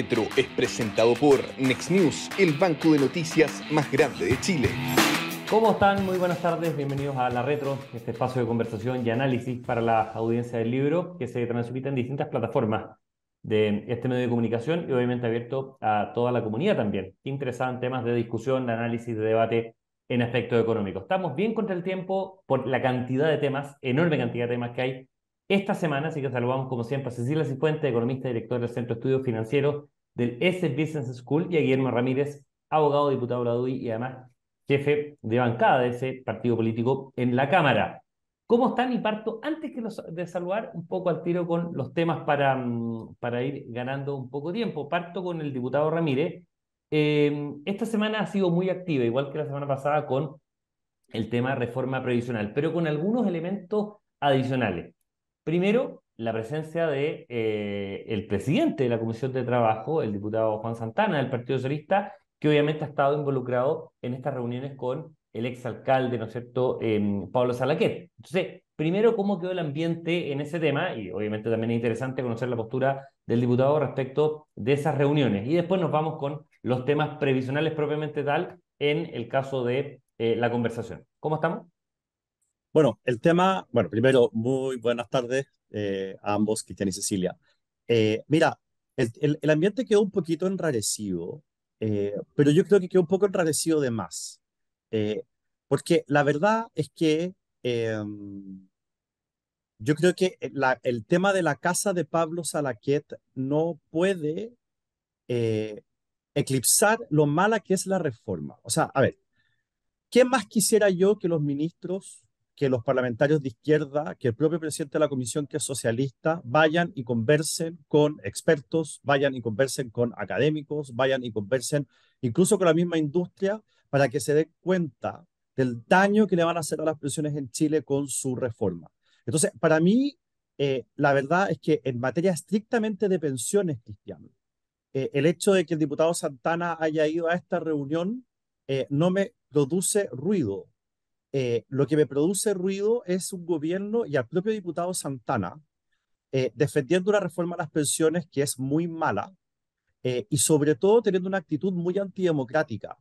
La Retro es presentado por Next News, el banco de noticias más grande de Chile. ¿Cómo están? Muy buenas tardes, bienvenidos a La Retro, este espacio de conversación y análisis para la audiencia del libro que se transmite en distintas plataformas de este medio de comunicación y obviamente abierto a toda la comunidad también, interesada en temas de discusión, de análisis, de debate en aspectos económicos. Estamos bien contra el tiempo por la cantidad de temas, enorme cantidad de temas que hay esta semana, así que saludamos como siempre a Cecilia Cifuente, economista y director del Centro de Estudios Financieros del S Business School, y a Guillermo Ramírez, abogado, diputado de la DUI y además jefe de bancada de ese partido político en la Cámara. ¿Cómo están? Y parto, antes que los, de saludar, un poco al tiro con los temas para, mm, para ir ganando un poco tiempo. Parto con el diputado Ramírez. Eh, esta semana ha sido muy activa, igual que la semana pasada, con el tema de reforma previsional, pero con algunos elementos adicionales. Primero, la presencia de eh, presidente de la Comisión de Trabajo, el diputado Juan Santana del Partido Socialista, que obviamente ha estado involucrado en estas reuniones con el exalcalde, ¿no es cierto?, em, Pablo Salaquet. Entonces, primero, ¿cómo quedó el ambiente en ese tema? Y obviamente también es interesante conocer la postura del diputado respecto de esas reuniones. Y después nos vamos con los temas previsionales propiamente tal en el caso de eh, la conversación. ¿Cómo estamos? Bueno, el tema, bueno, primero, muy buenas tardes eh, a ambos, Cristian y Cecilia. Eh, mira, el, el, ambiente quedó un poquito enrarecido eh, pero yo creo que quedó un poco enrarecido de más. Eh, porque la verdad es que em, yo creo que la, el tema de la casa de Pablo Salaquet no puede eh, eclipsar lo mala que es la reforma. O sea, a ver, ¿qué más quisiera yo que los ministros que los parlamentarios de izquierda, que el propio presidente de la comisión, que es socialista, vayan y conversen con expertos, vayan y conversen con académicos, vayan y conversen incluso con la misma industria para que se den cuenta del daño que le van a hacer a las pensiones en Chile con su reforma. Entonces, para mí, eh, la verdad es que en materia estrictamente de pensiones, Cristiano, eh, el hecho de que el diputado Santana haya ido a esta reunión eh, no me produce ruido. Eh, lo que me produce ruido es un gobierno y al propio diputado Santana eh, defendiendo una reforma a las pensiones que es muy mala eh, y sobre todo teniendo una actitud muy antidemocrática.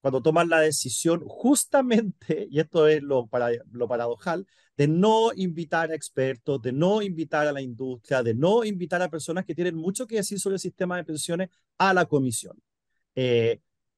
Cuando toman la decisión justamente, y esto es lo, para, lo paradojal, de no invitar a expertos, de no invitar a la industria, de no invitar a personas que tienen mucho que decir sobre el sistema de pensiones a la comisión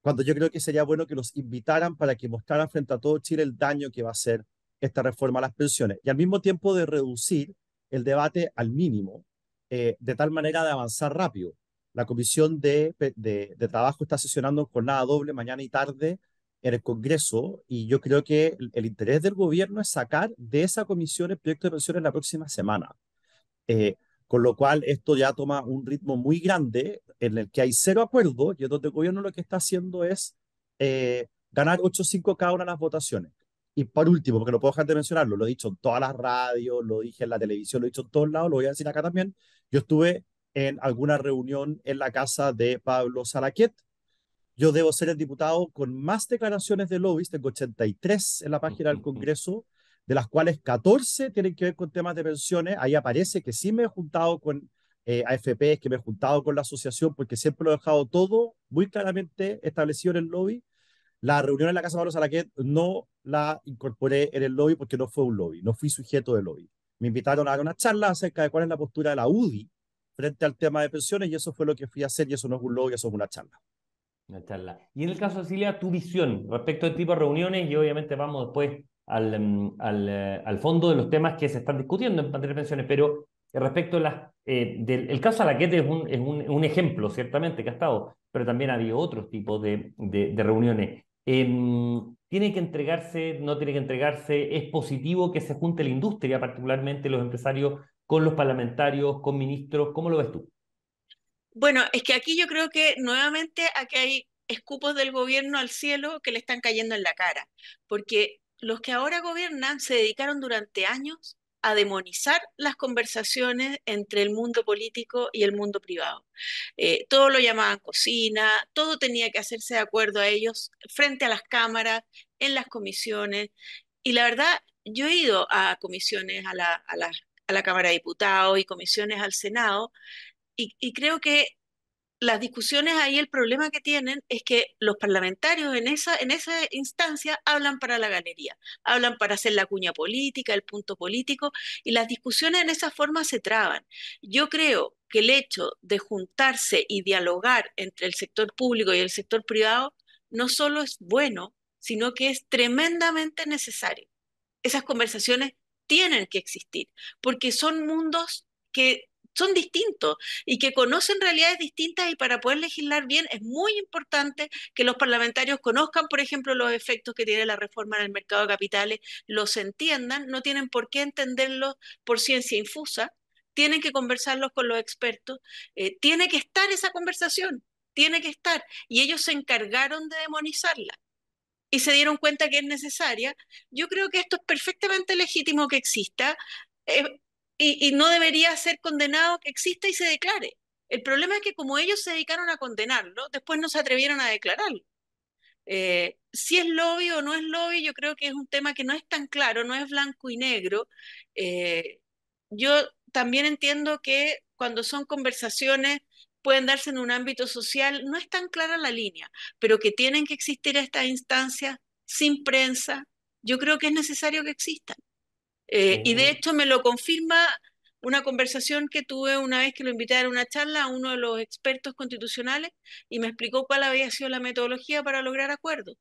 cuando yo creo que sería bueno que los invitaran para que mostraran frente a todo Chile el daño que va a hacer esta reforma a las pensiones y al mismo tiempo de reducir el debate al mínimo, eh, de tal manera de avanzar rápido. La Comisión de, de, Trabajo está sesionando con nada doble mañana y tarde en el Congreso y yo creo que el, interés del gobierno es sacar de esa comisión el proyecto de pensiones la próxima semana. Eh, con lo cual esto ya toma un ritmo muy grande en el que hay cero acuerdo y donde el gobierno lo que está haciendo es eh, ganar 8-5 cada una de las votaciones. Y por último, porque no puedo dejar de mencionarlo, lo he dicho en todas las radios, lo dije en la televisión, lo he dicho en todos lados, lo voy a decir acá también. Yo estuve en alguna reunión en la casa de Pablo Salaquet. Yo debo ser el diputado con más declaraciones de lobbies, tengo 83 en la página del Congreso de las cuales 14 tienen que ver con temas de pensiones. Ahí aparece que sí me he juntado con eh, AFP, que me he juntado con la asociación, porque siempre lo he dejado todo muy claramente establecido en el lobby. La reunión en la Casa Pablo Salaquet no la incorporé en el lobby porque no fue un lobby, no fui sujeto del lobby. Me invitaron a dar una charla acerca de cuál es la postura de la UDI frente al tema de pensiones y eso fue lo que fui a hacer y eso no es un lobby, eso es una charla. Una charla. Y en el caso de Cecilia, tu visión respecto al tipo de reuniones y obviamente vamos después al, em, al, eh, al, fondo de los temas que se están discutiendo en materia de pensiones, pero respecto a las, eh, del el caso Alaquete es, un, es un, un, ejemplo, ciertamente, que ha estado, pero también ha habido otros tipos de, de, reuniones. Eh, ¿Tiene que entregarse, no tiene que entregarse? ¿Es positivo que se junte la industria, particularmente los empresarios, con los parlamentarios, con ministros? ¿Cómo lo ves tú? Bueno, es que aquí yo creo que nuevamente aquí hay escupos del gobierno al cielo que le están cayendo en la cara, porque los que ahora gobiernan se dedicaron durante años a demonizar las conversaciones entre el mundo político y el mundo privado. Eh, todo lo llamaban cocina, todo tenía que hacerse de acuerdo a ellos frente a las cámaras, en las comisiones. Y la verdad, yo he ido a comisiones a la, a la, a la Cámara de Diputados y comisiones al Senado y, y creo que las discusiones ahí, el problema que tienen es que los parlamentarios en esa, en esa instancia hablan para la galería, hablan para hacer la cuña política, el punto político, y las discusiones en esa forma se traban. Yo creo que el hecho de juntarse y dialogar entre el sector público y el sector privado no solo es bueno, sino que es tremendamente necesario. Esas conversaciones tienen que existir, porque son mundos que son distintos y que conocen realidades distintas y para poder legislar bien es muy importante que los parlamentarios conozcan, por ejemplo, los efectos que tiene la reforma en el mercado de capitales, los entiendan, no tienen por qué entenderlos por ciencia infusa, tienen que conversarlos con los expertos, eh, tiene que estar esa conversación, tiene que estar, y ellos se encargaron de demonizarla y se dieron cuenta que es necesaria. Yo creo que esto es perfectamente legítimo que exista. Eh, y, no debería ser condenado que exista y se declare. El problema es que como ellos se dedicaron a condenarlo, después no se atrevieron a declararlo. Eh, si es lobby o no es lobby, yo creo que es un tema que no es tan claro, no es blanco y negro. Eh, yo también entiendo que cuando son conversaciones pueden darse en un ámbito social, no es tan clara la línea, pero que tienen que existir estas instancias sin prensa, yo creo que es necesario que existan. Eh, y de hecho me lo confirma una conversación que tuve una vez que lo invité a una charla a uno de los expertos constitucionales y me explicó cuál había sido la metodología para lograr acuerdos.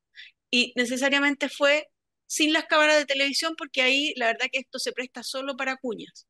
Y necesariamente fue sin las cámaras de televisión porque ahí la verdad que esto se presta solo para cuñas.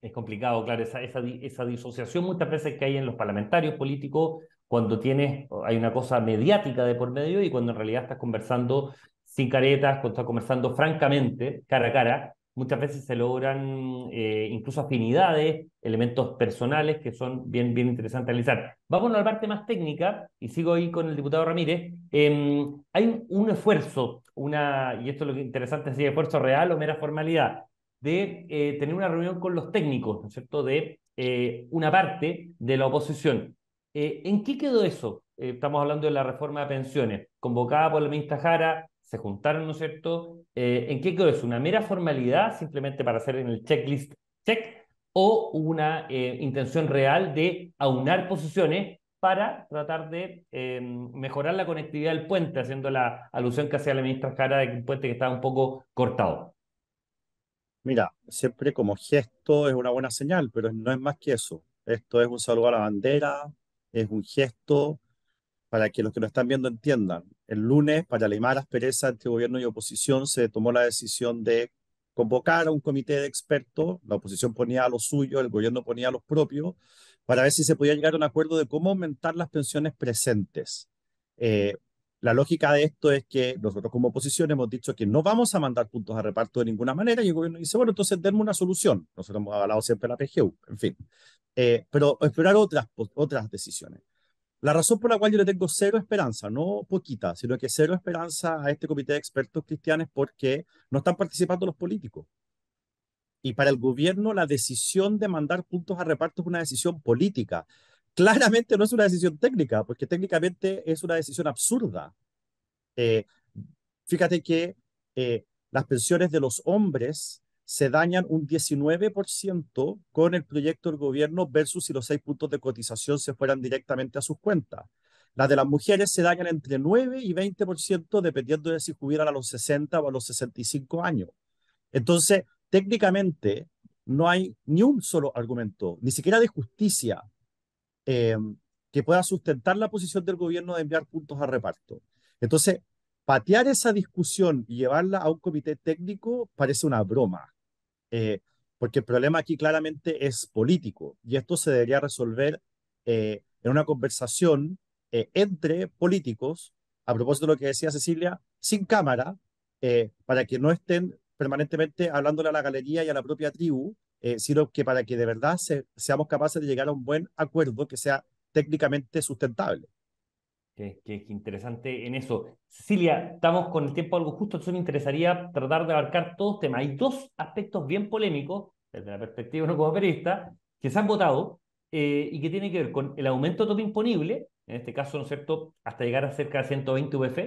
Es complicado, claro, esa, esa, esa disociación muchas veces que hay en los parlamentarios políticos cuando tienes, hay una cosa mediática de por medio y cuando en realidad estás conversando sin caretas, cuando estás conversando francamente, cara a cara, muchas veces se logran eh, incluso afinidades, elementos personales que son bien, bien interesantes analizar. Vamos a la parte más técnica, y sigo ahí con el diputado Ramírez. Em, hay un esfuerzo, una, y esto es lo que es interesante, si esfuerzo real o mera formalidad, de eh, tener una reunión con los técnicos, ¿no es cierto?, de eh, una parte de la oposición. ¿En qué quedó eso? estamos hablando de la reforma de pensiones, convocada por la ministra Jara, se juntaron, ¿no es cierto? Eh, ¿En qué quedó eso? ¿Una mera formalidad simplemente para hacer en el checklist check o una eh, intención real de aunar posiciones para tratar de em, mejorar la conectividad del puente, haciendo la alusión que hacía la ministra Jara de el puente que estaba un poco cortado? Mira, siempre como gesto es una buena señal, pero no es más que eso. Esto es un saludo a la bandera, es un gesto para que los que lo están viendo entiendan. El lunes, para limar aspereza entre gobierno y oposición, se tomó la decisión de convocar a un comité de expertos. La oposición ponía a los suyos, el gobierno ponía a los propios, para ver si se podía llegar a un acuerdo de cómo aumentar las pensiones presentes. Eh, la lógica de esto es que nosotros como oposición hemos dicho que no vamos a mandar puntos a reparto de ninguna manera y el gobierno dice, bueno, entonces denme una solución. Nosotros hemos hablado siempre la PGU, en fin. Eh, pero esperar otras, otras decisiones. La razón por la cual yo le tengo cero esperanza, no poquita, sino que cero esperanza a este comité de expertos cristianos porque no están participando los políticos. Y para el gobierno la decisión de mandar puntos a reparto es una decisión política. Claramente no es una decisión técnica, porque técnicamente es una decisión absurda. Eh, fíjate que eh, las pensiones de los hombres se dañan un 19% con el proyecto del gobierno versus si los seis puntos de cotización se fueran directamente a sus cuentas. Las de las mujeres se dañan entre 9 y 20% dependiendo de si jubilan a los 60 o a los 65 años. Entonces, técnicamente, no hay ni un solo argumento, ni siquiera de justicia, eh, que pueda sustentar la posición del gobierno de enviar puntos a reparto. Entonces, patear esa discusión y llevarla a un comité técnico parece una broma. Eh, porque el problema aquí claramente es político y esto se debería resolver eh, en una conversación eh, entre políticos, a propósito de lo que decía Cecilia, sin cámara, para que no estén permanentemente hablándole a la galería y a la propia tribu, sino que para que de verdad seamos capaces de llegar a un buen acuerdo que sea técnicamente sustentable. Qué, interesante en eso. Cecilia, estamos con el tiempo algo justo, entonces me interesaría tratar de abarcar todos los temas. Hay dos aspectos bien polémicos, desde la perspectiva de uno como periodista, que se han votado eh, y que tienen que ver con el aumento tope imponible, en este caso, ¿no es cierto?, hasta llegar a cerca de 120 UF,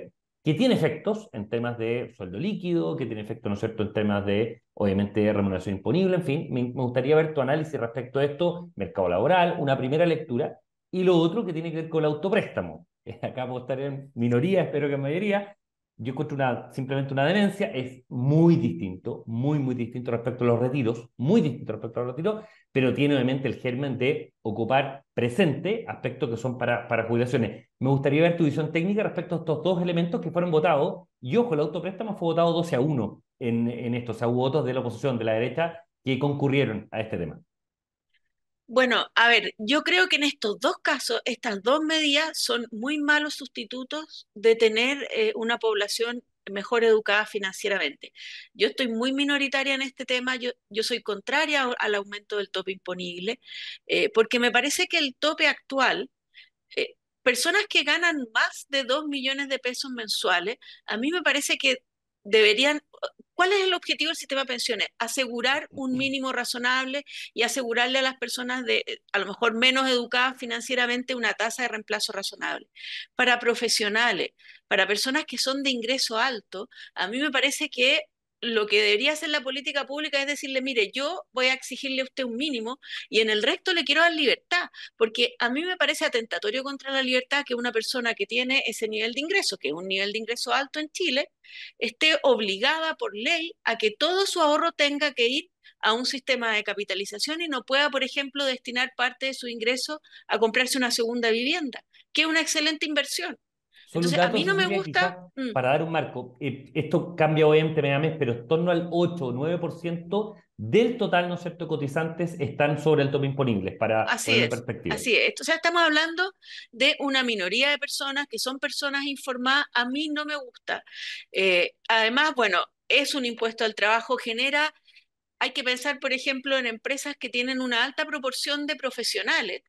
que tiene efectos en temas de sueldo líquido, que tiene efectos, ¿no es cierto?, en temas de, obviamente, remuneración imponible, en fin, me gustaría ver tu análisis respecto a esto, mercado laboral, una primera lectura, y lo otro que tiene que ver con el autopréstamo. Acá puedo estar en minoría, espero que en mayoría, yo encuentro simplemente una demencia, es muy distinto, muy, muy distinto respecto a los retiros, muy distinto respecto a los retiros, pero tiene obviamente el germen de ocupar presente aspectos que son para, para jubilaciones. Me gustaría ver tu visión técnica respecto a estos dos elementos que fueron votados, y ojo, el autopréstamo fue votado 12 a 1 en, en esto, o sea, hubo votos de la oposición, de la derecha, que concurrieron a este tema. Bueno, a ver, yo creo que en estos dos casos, estas dos medidas son muy malos sustitutos de tener eh, una población mejor educada financieramente. Yo estoy muy minoritaria en este tema, yo, yo soy contraria al aumento del tope imponible, eh, porque me parece que el tope actual, eh, personas que ganan más de 2 millones de pesos mensuales, a mí me parece que deberían ¿Cuál es el objetivo del sistema de pensiones? Asegurar un mínimo razonable y asegurarle a las personas de, a lo mejor menos educadas financieramente, una tasa de reemplazo razonable. Para profesionales, para personas que son de ingreso alto, a mí me parece que lo que debería hacer la política pública es decirle, mire, yo voy a exigirle a usted un mínimo y en el resto le quiero dar libertad, porque a mí me parece atentatorio contra la libertad que una persona que tiene ese nivel de ingreso, que es un nivel de ingreso alto en Chile, esté obligada por ley a que todo su ahorro tenga que ir a un sistema de capitalización y no pueda, por ejemplo, destinar parte de su ingreso a comprarse una segunda vivienda, que es una excelente inversión. Entonces, a mí no me gusta. Mm. Para dar un marco, eh, esto cambia obviamente mes a mes, pero en torno al 8 o 9% del total, ¿no es cierto?, cotizantes están sobre el tope imponible, para así es, perspectiva. Así es. O sea, estamos hablando de una minoría de personas que son personas informadas. A mí no me gusta. Eh, además, bueno, es un impuesto al trabajo, genera. Hay que pensar, por ejemplo, en empresas que tienen una alta proporción de profesionales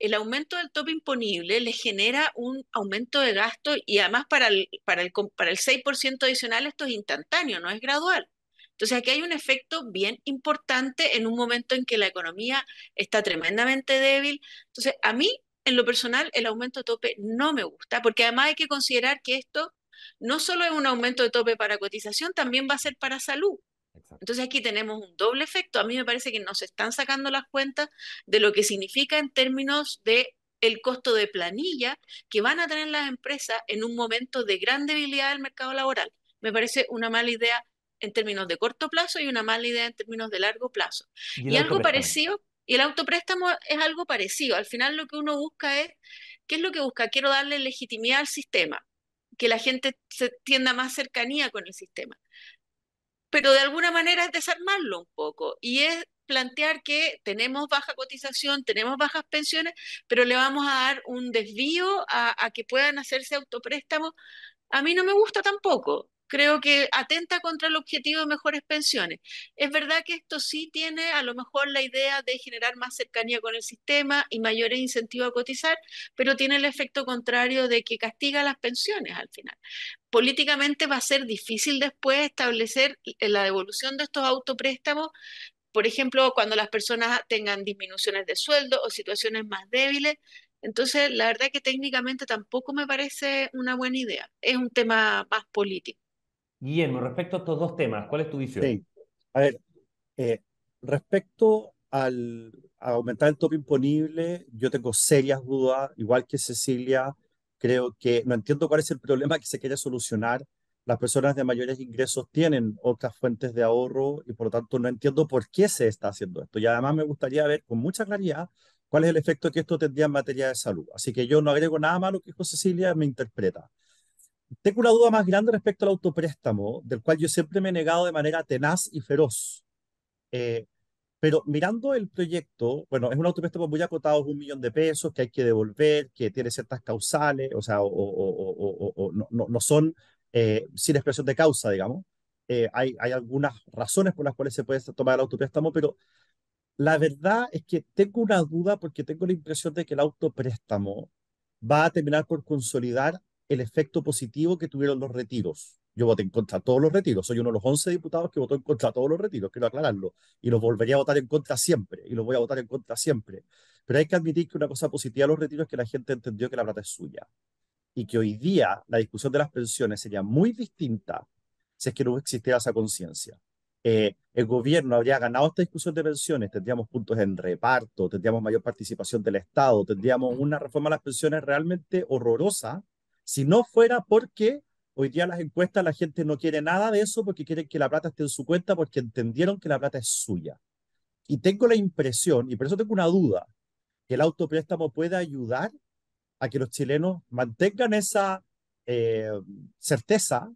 el aumento del tope imponible le genera un aumento de gasto y además para el, para el, para el 6% adicional esto es instantáneo, no es gradual. Entonces aquí hay un efecto bien importante en un momento en que la economía está tremendamente débil. Entonces a mí, en lo personal, el aumento de tope no me gusta, porque además hay que considerar que esto no solo es un aumento de tope para cotización, también va a ser para salud. Entonces aquí tenemos un doble efecto. A mí me parece que nos están sacando las cuentas de lo que significa en términos de el costo de planilla que van a tener las empresas en un momento de gran debilidad del mercado laboral. Me parece una mala idea en términos de corto plazo y una mala idea en términos de largo plazo. Y, algo parecido, y el autopréstamo es algo parecido. Al final lo que uno busca es, ¿qué es lo que busca? Quiero darle legitimidad al sistema, que la gente se tienda más cercanía con el sistema pero de alguna manera es desarmarlo un poco y es plantear que tenemos baja cotización, tenemos bajas pensiones, pero le vamos a dar un desvío a, que puedan hacerse autopréstamos. A mí no me gusta tampoco creo que atenta contra el objetivo de mejores pensiones. Es verdad que esto sí tiene a lo mejor la idea de generar más cercanía con el sistema y mayores incentivos a cotizar, pero tiene el efecto contrario de que castiga las pensiones al final. Políticamente va a ser difícil después establecer la devolución de estos autopréstamos por ejemplo, cuando las personas tengan disminuciones de sueldo o situaciones más débiles. Entonces, la verdad que técnicamente tampoco me parece una buena idea. Es un tema más político. Guillermo, respecto a estos dos temas, ¿cuál es tu visión? Sí, a ver, eh, respecto al, a aumentar el tope imponible, yo tengo serias dudas, igual que Cecilia, creo que no entiendo cuál es el problema que se quiere solucionar. Las personas de mayores ingresos tienen otras fuentes de ahorro y por lo tanto no entiendo por qué se está haciendo esto. Y además me gustaría ver con mucha claridad cuál es el efecto que esto tendría en materia de salud. Así que yo no agrego nada más a lo que dijo Cecilia, me interpreta. Tengo una duda más grande respecto al autopréstamo, del cual yo siempre me he negado de manera tenaz y feroz. Eh, pero mirando el proyecto, bueno, es un autopréstamo muy acotado, es un millón de pesos que hay que devolver, que tiene ciertas causales, o sea, o, no, no, son eh, sin expresión de causa, digamos. Eh, hay, hay algunas razones por las cuales se puede tomar el autopréstamo, pero la verdad es que tengo una duda porque tengo la impresión de que el autopréstamo va a terminar por consolidar el efecto positivo que tuvieron los retiros. Yo voté en contra de todos los retiros. Soy uno de los 11 diputados que votó en contra de todos los retiros, quiero aclararlo. Y los volvería a votar en contra siempre. Y los voy a votar en contra siempre. Pero hay que admitir que una cosa positiva de los retiros es que la gente entendió que la plata es suya. Y que hoy día la discusión de las pensiones sería muy distinta si es que no existiera esa conciencia. eh, el gobierno habría ganado esta discusión de pensiones, tendríamos puntos en reparto, tendríamos mayor participación del Estado, tendríamos una reforma a las pensiones realmente horrorosa, si no fuera porque hoy día las encuestas la gente no quiere nada de eso porque quieren que la plata esté en su cuenta porque entendieron que la plata es suya. Y tengo la impresión, y por eso tengo una duda, que el autopréstamo puede ayudar a que los chilenos mantengan esa eh, certeza,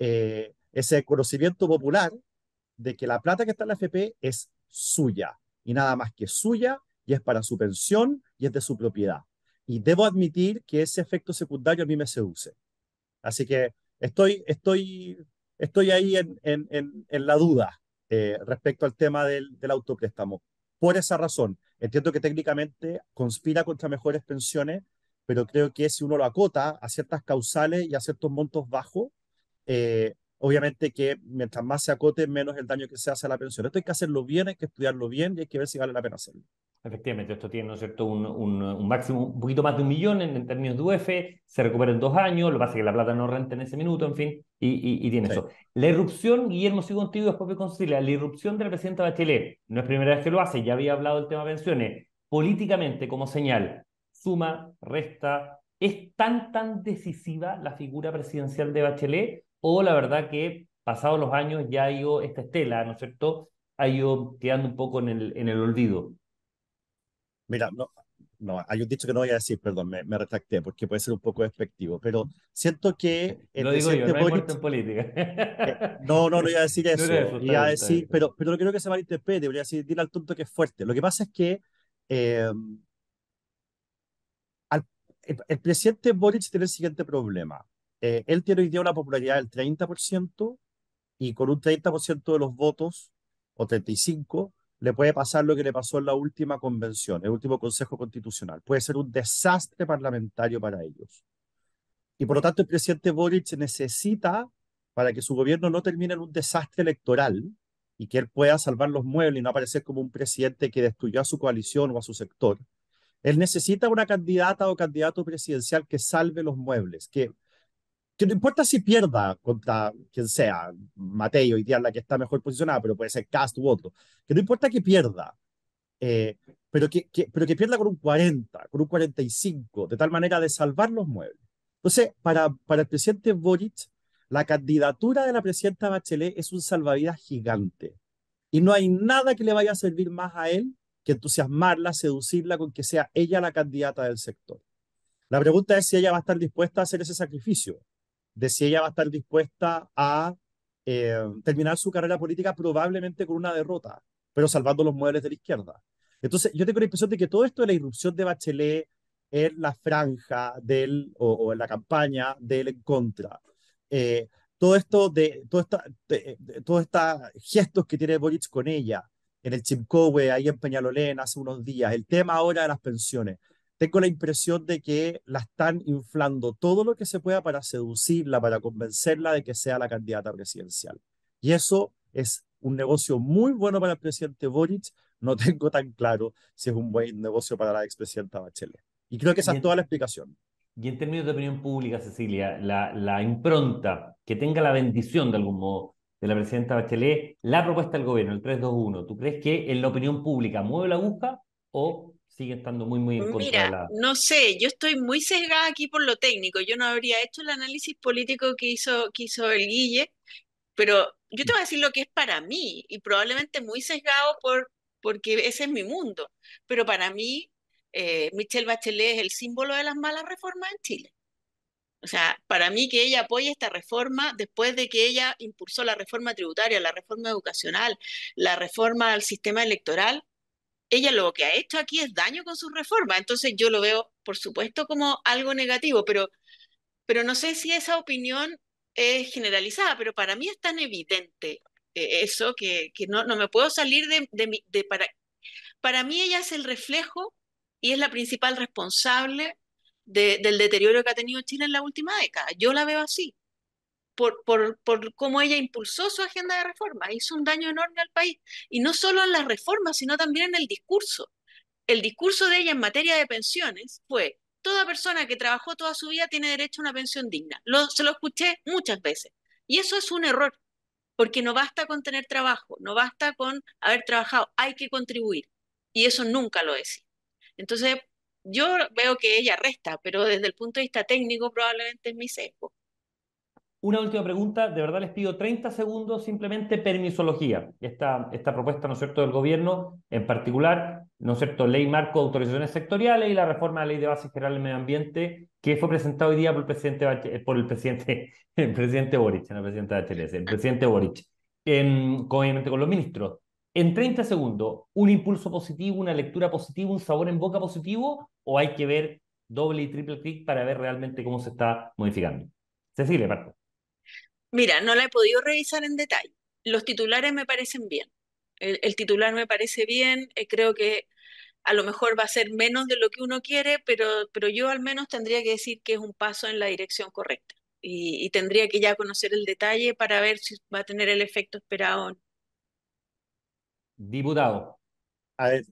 eh, ese conocimiento popular de que la plata que está en la FP es suya y nada más que suya y es para su pensión y es de su propiedad. Y debo admitir que ese efecto secundario a mí me seduce. Así que estoy, estoy, estoy ahí en, en, en, la duda eh, respecto al tema del, del autopréstamo. Por esa razón, entiendo que técnicamente conspira contra mejores pensiones, pero creo que si uno lo acota a ciertas causales y a ciertos montos bajos, eh, obviamente que mientras más se acote, menos el daño que se hace a la pensión. Esto hay que hacerlo bien, hay que estudiarlo bien y hay que ver si vale la pena hacerlo. Efectivamente, esto tiene, ¿no es cierto?, un, un, máximo, un poquito más de un millón en, términos de UF, se recupera en dos años, lo que pasa es que la plata no renta en ese minuto, en fin, y, y, tiene eso. La irrupción, Guillermo, sigo contigo después de conciliar, la irrupción del presidente Bachelet, no es primera vez que lo hace, ya había hablado del tema pensiones, políticamente como señal, suma, resta, ¿es tan, tan decisiva la figura presidencial de Bachelet o la verdad que pasados los años ya ha ido esta estela, ¿no es cierto? Ha ido quedando un poco en el, en el olvido. Mira, no, no, hay un dicho que no voy a decir, perdón, me, me retracté porque puede ser un poco despectivo, pero siento que el Lo digo yo, no hay en política. Eh, no, no, no iba a decir eso. No a decir, pero, pero no creo que se malinterprete, voy a decir, dile al tonto que es fuerte. Lo que pasa es que eh, al, el, presidente Boric tiene el siguiente problema. Eh, él tiene hoy día una popularidad del 30% y con un 30% de los votos, o 35%, le puede pasar lo que le pasó en la última convención, el último Consejo Constitucional. Puede ser un desastre parlamentario para ellos. Y por lo tanto, el presidente Boric necesita, para que su gobierno no termine en un desastre electoral y que él pueda salvar los muebles y no aparecer como un presidente que destruyó a su coalición o a su sector, él necesita una candidata o candidato presidencial que salve los muebles, que que no importa si pierda contra quien sea, Mateo y la que está mejor posicionada, pero puede ser Cast u otro, que no importa que pierda, eh, pero, que, pero que pierda con un 40, con un 45, de tal manera de salvar los muebles. Entonces, para, para el presidente Boric, la candidatura de la presidenta Bachelet es un salvavidas gigante. Y no hay nada que le vaya a servir más a él que entusiasmarla, seducirla con que sea ella la candidata del sector. La pregunta es si ella va a estar dispuesta a hacer ese sacrificio de si ella va a estar dispuesta a eh, terminar su carrera política probablemente con una derrota, pero salvando los muebles de la izquierda. Entonces, yo tengo la impresión de que todo esto de la irrupción de Bachelet en la franja del, o, en la campaña del en contra, eh, todo esto de, todo esta, todos estos gestos que tiene Boric con ella, en el Chimcowe, ahí en Peñalolén hace unos días, el tema ahora de las pensiones, tengo la impresión de que la están inflando todo lo que se pueda para seducirla, para convencerla de que sea la candidata presidencial. Y eso es un negocio muy bueno para el presidente Boric. No tengo tan claro si es un buen negocio para la expresidenta Bachelet. Y creo que esa es toda la explicación. Y en términos de opinión pública, Cecilia, la, la impronta que tenga la bendición de algún modo de la presidenta Bachelet, la propuesta del gobierno, el 321, ¿tú crees que en la opinión pública mueve la aguja o sigue estando muy, muy en contra Mira, de la... no sé, yo estoy muy sesgada aquí por lo técnico. Yo no habría hecho el análisis político que hizo, que hizo el Guille, pero yo te voy a decir lo que es para mí, y probablemente muy sesgado por, porque ese es mi mundo. Pero para mí, eh, Michelle Bachelet es el símbolo de las malas reformas en Chile. O sea, para mí que ella apoye esta reforma después de que ella impulsó la reforma tributaria, la reforma educacional, la reforma al sistema electoral, ella lo que ha hecho aquí es daño con sus reformas. Entonces yo lo veo, por supuesto, como algo negativo, pero, pero no sé si esa opinión es generalizada, pero para mí es tan evidente eh, eso que, que no, no, me puedo salir de, de, de, para, para mí ella es el reflejo y es la principal responsable del deterioro que ha tenido Chile en la última década. Yo la veo así por, por, por, cómo ella impulsó su agenda de reforma. Hizo un daño enorme al país. Y no solo en las reformas, sino también en el discurso. El discurso de ella en materia de pensiones fue, toda persona que trabajó toda su vida tiene derecho a una pensión digna. Lo, se lo escuché muchas veces. Y eso es un error. porque no basta con tener trabajo, no basta con haber trabajado, hay que contribuir. Y eso nunca lo decía. Entonces, yo veo que ella resta, pero desde el punto de vista técnico probablemente es mi sesgo. Una última pregunta, de verdad les pido 30 segundos, simplemente permisología. Esta, esta propuesta, ¿no es cierto?, del gobierno, en particular, ¿no es cierto?, ley marco de autorizaciones sectoriales y la reforma de la ley de base general del medio ambiente, que fue presentado hoy día por el presidente, por el presidente, presidente Boric, no el presidente en, con los ministros. En 30 segundos, ¿un impulso positivo, una lectura positiva, un sabor en boca positivo, o hay que ver doble y triple clic para ver realmente cómo se está modificando? Cecilia, parte. Mira, no la he podido revisar en detalle. Los titulares me parecen bien. El, titular me parece bien, eh, creo que a lo mejor va a ser menos de lo que uno quiere, pero, pero yo al menos tendría que decir que es un paso en la dirección correcta. Y, tendría que ya conocer el detalle para ver si va a tener el efecto esperado. Diputado. A ver,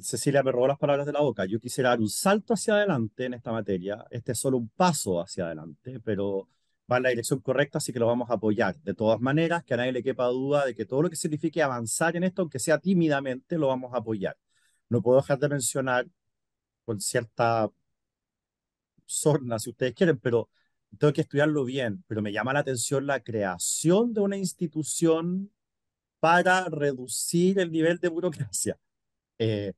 Cecilia me robó las palabras de la boca. Yo quisiera dar un salto hacia adelante en esta materia. Este es solo un paso hacia adelante, pero va en la dirección correcta, así que lo vamos a apoyar. De todas maneras, que a nadie le quepa duda de que todo lo que signifique avanzar en esto, aunque sea tímidamente, lo vamos a apoyar. No puedo dejar de mencionar con cierta sorna, si ustedes quieren, pero tengo que estudiarlo bien, pero me llama la atención la creación de una institución para reducir el nivel de burocracia. Eh,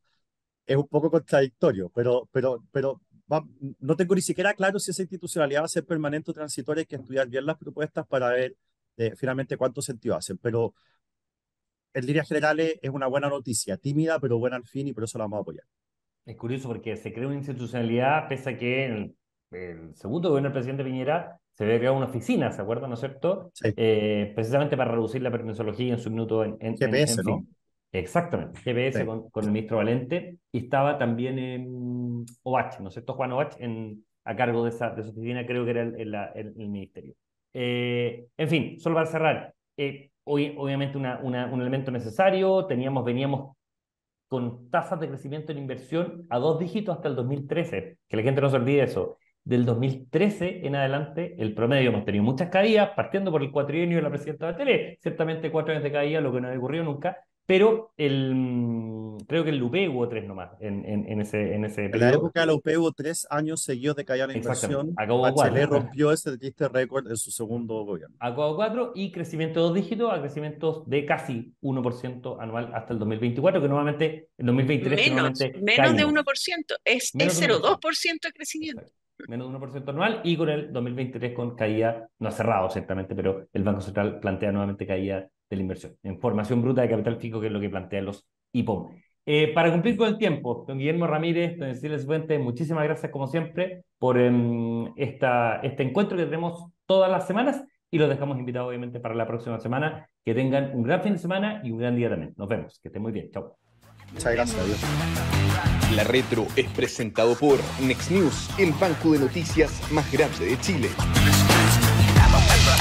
es un poco contradictorio, pero, pero, pero no tengo ni siquiera claro si esa institucionalidad va a ser permanente o transitoria. Hay que estudiar bien las propuestas para ver eh, finalmente cuánto sentido hacen. Pero en líneas generales es una buena noticia, tímida, pero buena al fin y por eso la vamos a apoyar. Es curioso porque se crea una institucionalidad, pese a que en el, segundo gobierno del presidente Piñera se había creado una oficina, ¿se acuerdan, no es cierto? Eh, precisamente para reducir la permisología en su minuto en, en GPS, ¿no? Exactamente, GPS con, el ministro Valente y estaba también en OVACH, ¿no es cierto? Juan OVACH en, a cargo de esa, de oficina, creo que era el, el, ministerio. Eh, en fin, solo para cerrar, eh, hoy, obviamente una, una, un elemento necesario, teníamos, veníamos con tasas de crecimiento en inversión a dos dígitos hasta el 2013, que la gente no se olvide eso. Del 2013 en adelante, el promedio hemos tenido muchas caídas, partiendo por el cuatrienio de la presidenta de la tele, ciertamente cuatro años de caída, lo que no ha ocurrido nunca, pero el, mm, creo que el UP hubo tres nomás en, en, en ese, en ese En la época de la UP hubo tres años seguidos de caída la inversión. Bachelet rompió ese triste récord en su segundo gobierno. Acabó cuatro y crecimiento de dos dígitos a crecimientos de casi 1% anual hasta el 2024, que nuevamente en 2023 menos, menos de 1%, es, es 0,2% de crecimiento. Menos de 1% anual y con el 2023 con caída, no ha cerrado ciertamente, pero el Banco Central plantea nuevamente caída de la inversión, en formación bruta de capital fijo, que es lo que plantean los IPOM. Eh, para cumplir con el tiempo, don Guillermo Ramírez, don Cecilia Fuentes, muchísimas gracias como siempre por em, esta, este encuentro que tenemos todas las semanas y los dejamos invitados obviamente para la próxima semana. Que tengan un gran fin de semana y un gran día también. Nos vemos, que estén muy bien. Chao. Muchas gracias. Adiós. La Retro es presentado por Next News, el banco de noticias más grande de Chile.